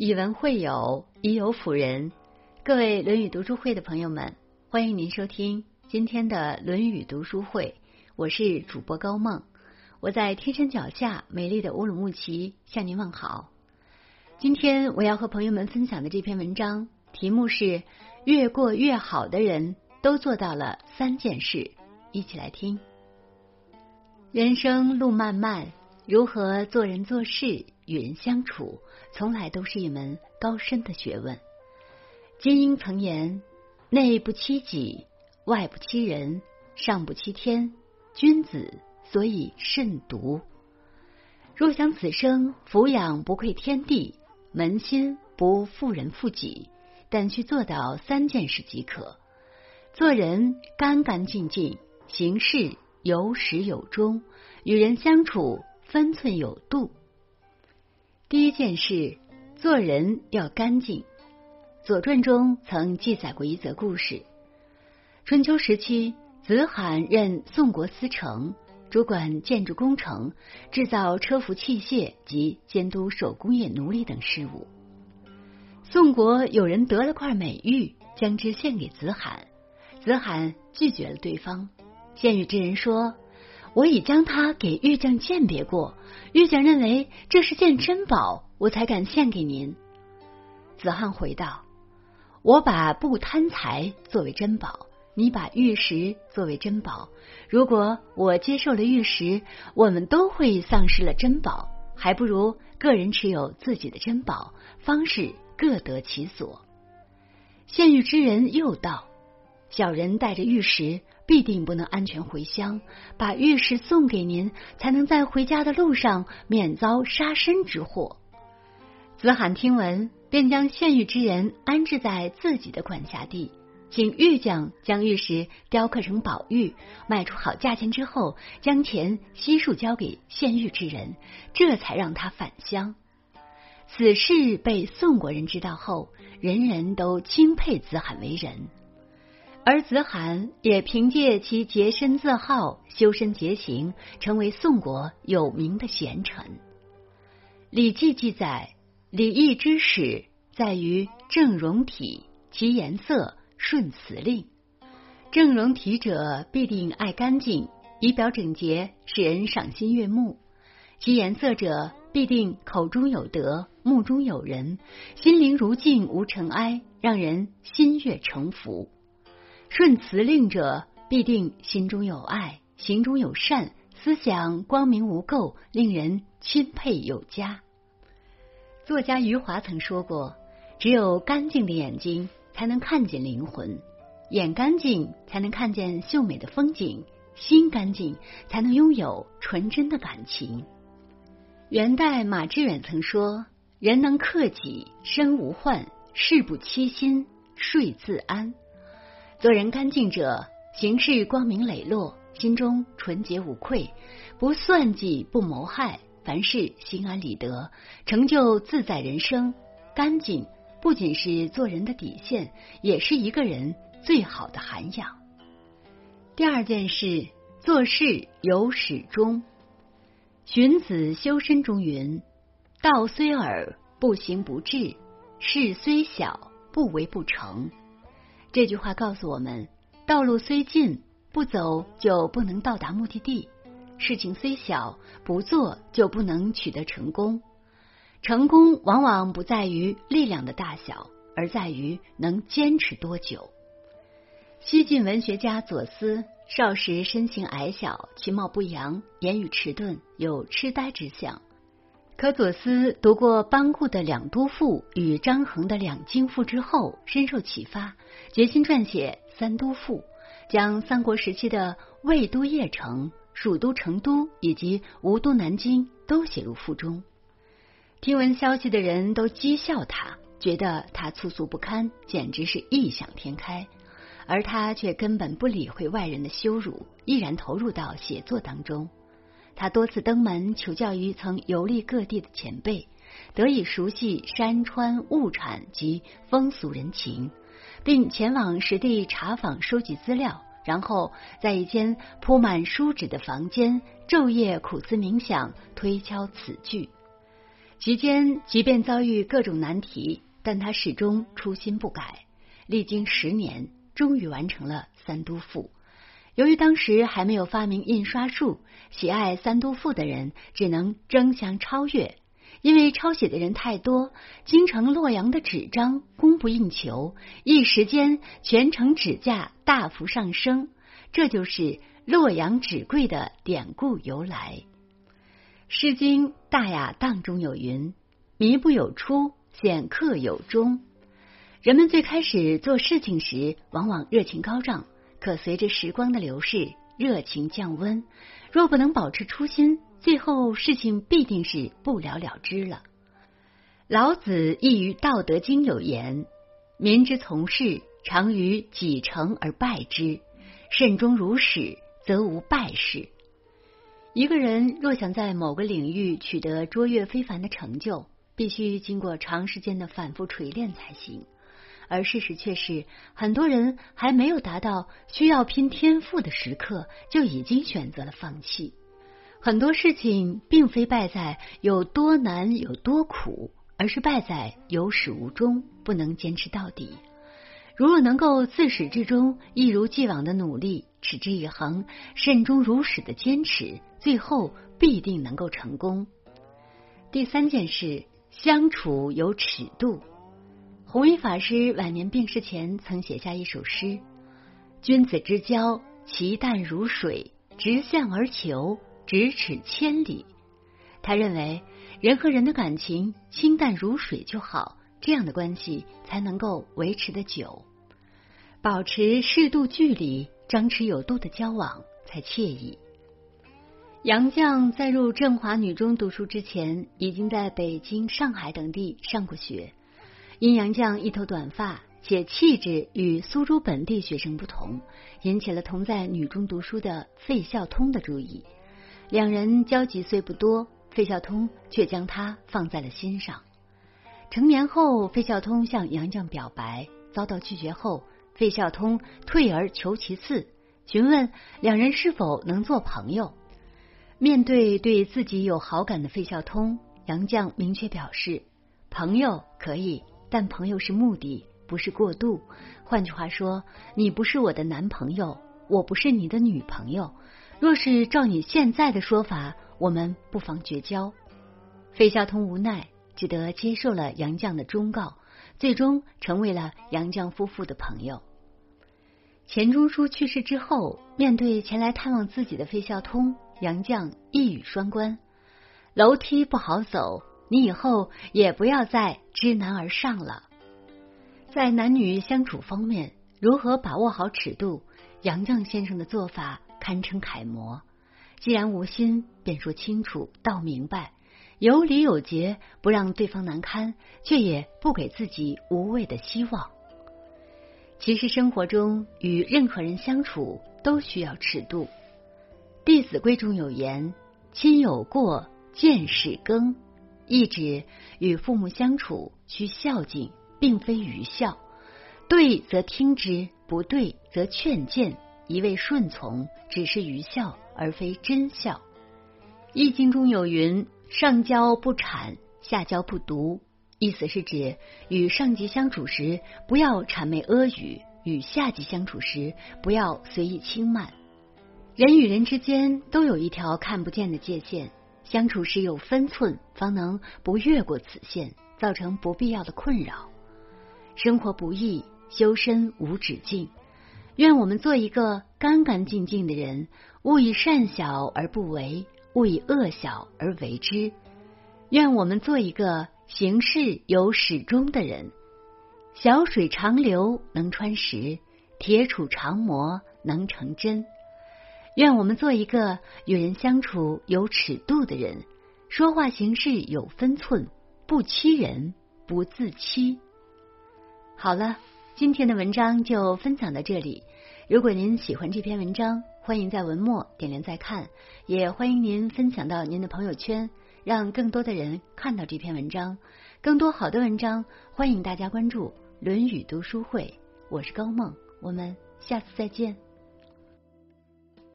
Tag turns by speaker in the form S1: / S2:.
S1: 以文会友，以友辅仁。各位《论语》读书会的朋友们，欢迎您收听今天的《论语》读书会。我是主播高梦，我在天山脚下美丽的乌鲁木齐向您问好。今天我要和朋友们分享的这篇文章题目是“越过越好的人都做到了三件事”，一起来听。人生路漫漫，如何做人做事？与人相处，从来都是一门高深的学问。金庸曾言：“内不欺己，外不欺人，上不欺天。君子所以慎独。若想此生抚养不愧天地，扪心不负人负己，但去做到三件事即可：做人干干净净，行事有始有终，与人相处分寸有度。”第一件事，做人要干净。《左传》中曾记载过一则故事：春秋时期，子罕任宋国司城，主管建筑工程、制造车服器械及监督手工业奴隶等事务。宋国有人得了块美玉，将之献给子罕，子罕拒绝了对方。献与之人说。我已将它给玉匠鉴别过，玉匠认为这是件珍宝，我才敢献给您。子汉回道：“我把不贪财作为珍宝，你把玉石作为珍宝。如果我接受了玉石，我们都会丧失了珍宝，还不如个人持有自己的珍宝，方是各得其所。”献玉之人又道：“小人带着玉石。”必定不能安全回乡，把玉石送给您，才能在回家的路上免遭杀身之祸。子罕听闻，便将献玉之人安置在自己的管辖地，请玉匠将玉石雕刻成宝玉，卖出好价钱之后，将钱悉数交给献玉之人，这才让他返乡。此事被宋国人知道后，人人都钦佩子罕为人。而子罕也凭借其洁身自好、修身洁行，成为宋国有名的贤臣。《礼记》记载，礼义之始在于正容体，其颜色顺辞令。正容体者，必定爱干净，仪表整洁，使人赏心悦目；其颜色者，必定口中有德，目中有人，心灵如镜，无尘埃，让人心悦诚服。顺辞令者，必定心中有爱，行中有善，思想光明无垢，令人钦佩有加。作家余华曾说过：“只有干净的眼睛，才能看见灵魂；眼干净，才能看见秀美的风景；心干净，才能拥有纯真的感情。”元代马致远曾说：“人能克己，身无患；事不欺心，睡自安。”做人干净者，行事光明磊落，心中纯洁无愧，不算计，不谋害，凡事心安理得，成就自在人生。干净不仅是做人的底线，也是一个人最好的涵养。第二件事，做事有始终。荀子修身中云：“道虽尔，不行不至；事虽小，不为不成。”这句话告诉我们：道路虽近，不走就不能到达目的地；事情虽小，不做就不能取得成功。成功往往不在于力量的大小，而在于能坚持多久。西晋文学家左思少时身形矮小，其貌不扬，言语迟钝，有痴呆之相。可左思读过班固的《两都赋》与张衡的《两京赋》之后，深受启发，决心撰写《三都赋》，将三国时期的魏都邺城、蜀都成都以及吴都南京都写入赋中。听闻消息的人都讥笑他，觉得他粗俗不堪，简直是异想天开，而他却根本不理会外人的羞辱，毅然投入到写作当中。他多次登门求教于曾游历各地的前辈，得以熟悉山川物产及风俗人情，并前往实地查访收集资料，然后在一间铺满书纸的房间昼夜苦思冥想，推敲此句。期间即便遭遇各种难题，但他始终初心不改。历经十年，终于完成了《三都赋》。由于当时还没有发明印刷术，喜爱《三都赋》的人只能争相超越。因为抄写的人太多，京城洛阳的纸张供不应求，一时间全城纸价大幅上升。这就是洛阳纸贵的典故由来。《诗经·大雅·荡》中有云：“靡不有初，显客有终。”人们最开始做事情时，往往热情高涨，可随着时光的流逝，热情降温。若不能保持初心，最后事情必定是不了了之了。老子亦于《道德经》有言：“民之从事，常于己成而败之；慎终如始，则无败事。”一个人若想在某个领域取得卓越非凡的成就，必须经过长时间的反复锤炼才行。而事实却是，很多人还没有达到需要拼天赋的时刻，就已经选择了放弃。很多事情并非败在有多难有多苦，而是败在有始无终，不能坚持到底。如若能够自始至终一如既往的努力，持之以恒，慎终如始的坚持，最后必定能够成功。第三件事，相处有尺度。弘一法师晚年病逝前曾写下一首诗：“君子之交，其淡如水，直向而求，咫尺千里。”他认为，人和人的感情清淡如水就好，这样的关系才能够维持的久。保持适度距离，张弛有度的交往才惬意。杨绛在入振华女中读书之前，已经在北京、上海等地上过学。阴阳将一头短发，且气质与苏州本地学生不同，引起了同在女中读书的费孝通的注意。两人交集虽不多，费孝通却将他放在了心上。成年后，费孝通向杨绛表白，遭到拒绝后，费孝通退而求其次，询问两人是否能做朋友。面对对自己有好感的费孝通，杨绛明确表示：朋友可以。但朋友是目的，不是过度。换句话说，你不是我的男朋友，我不是你的女朋友。若是照你现在的说法，我们不妨绝交。费孝通无奈，只得接受了杨绛的忠告，最终成为了杨绛夫妇的朋友。钱钟书去世之后，面对前来探望自己的费孝通，杨绛一语双关：楼梯不好走。你以后也不要再知难而上了。在男女相处方面，如何把握好尺度？杨绛先生的做法堪称楷模。既然无心，便说清楚、道明白，有理有节，不让对方难堪，却也不给自己无谓的希望。其实生活中与任何人相处都需要尺度。《弟子规》中有言：“亲有过，见使更。”意指与父母相处需孝敬，并非愚孝。对则听之，不对则劝谏。一味顺从，只是愚孝，而非真孝。《易经》中有云：“上交不谄，下交不毒。”意思是指与上级相处时不要谄媚阿谀，与下级相处时不要随意轻慢。人与人之间都有一条看不见的界限。相处时有分寸，方能不越过此线，造成不必要的困扰。生活不易，修身无止境。愿我们做一个干干净净的人，勿以善小而不为，勿以恶小而为之。愿我们做一个行事有始终的人。小水长流能穿石，铁杵长磨能成针。愿我们做一个与人相处有尺度的人，说话行事有分寸，不欺人，不自欺。好了，今天的文章就分享到这里。如果您喜欢这篇文章，欢迎在文末点亮再看，也欢迎您分享到您的朋友圈，让更多的人看到这篇文章。更多好的文章，欢迎大家关注《论语读书会》。我是高梦，我们下次再见。